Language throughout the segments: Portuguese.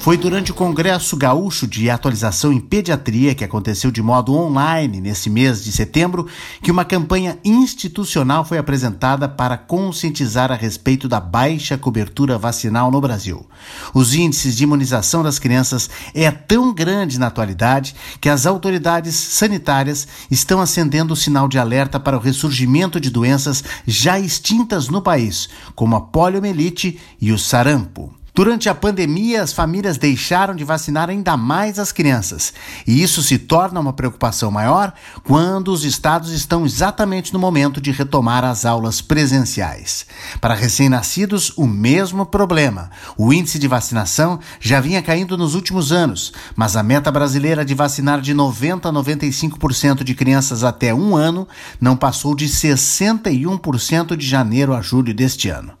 Foi durante o Congresso Gaúcho de Atualização em Pediatria, que aconteceu de modo online nesse mês de setembro, que uma campanha institucional foi apresentada para conscientizar a respeito da baixa cobertura vacinal no Brasil. Os índices de imunização das crianças é tão grande na atualidade que as autoridades sanitárias estão acendendo o sinal de alerta para o ressurgimento de doenças já extintas no país, como a poliomielite e o sarampo. Durante a pandemia, as famílias deixaram de vacinar ainda mais as crianças, e isso se torna uma preocupação maior quando os estados estão exatamente no momento de retomar as aulas presenciais. Para recém-nascidos, o mesmo problema. O índice de vacinação já vinha caindo nos últimos anos, mas a meta brasileira de vacinar de 90 a 95% de crianças até um ano não passou de 61% de janeiro a julho deste ano.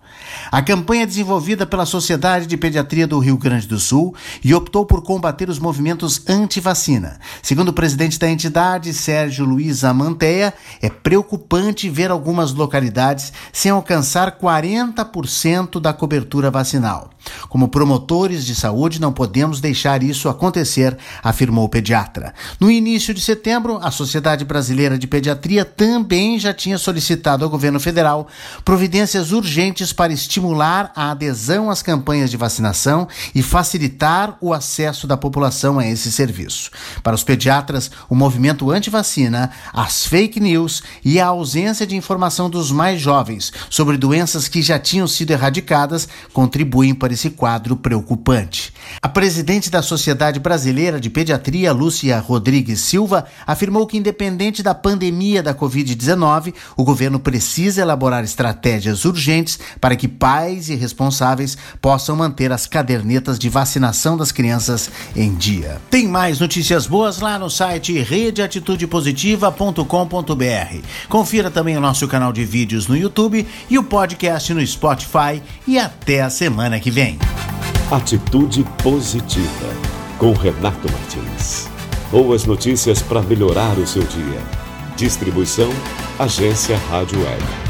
A campanha é desenvolvida pela Sociedade de Pediatria do Rio Grande do Sul e optou por combater os movimentos anti-vacina. Segundo o presidente da entidade, Sérgio Luiz Amanteia, é preocupante ver algumas localidades sem alcançar 40% da cobertura vacinal. Como promotores de saúde, não podemos deixar isso acontecer, afirmou o pediatra. No início de setembro, a Sociedade Brasileira de Pediatria também já tinha solicitado ao governo federal providências urgentes para estimular a adesão às campanhas de vacinação e facilitar o acesso da população a esse serviço. Para os pediatras, o movimento anti-vacina, as fake news e a ausência de informação dos mais jovens sobre doenças que já tinham sido erradicadas contribuem para esse quadro preocupante. A presidente da Sociedade Brasileira de Pediatria, Lúcia Rodrigues Silva, afirmou que, independente da pandemia da Covid-19, o governo precisa elaborar estratégias urgentes para que pais e responsáveis possam manter as cadernetas de vacinação das crianças em dia. Tem mais notícias boas lá no site redeatitudepositiva.com.br. Confira também o nosso canal de vídeos no YouTube e o podcast no Spotify. E até a semana que vem. Atitude Positiva, com Renato Martins. Boas notícias para melhorar o seu dia. Distribuição Agência Rádio Web.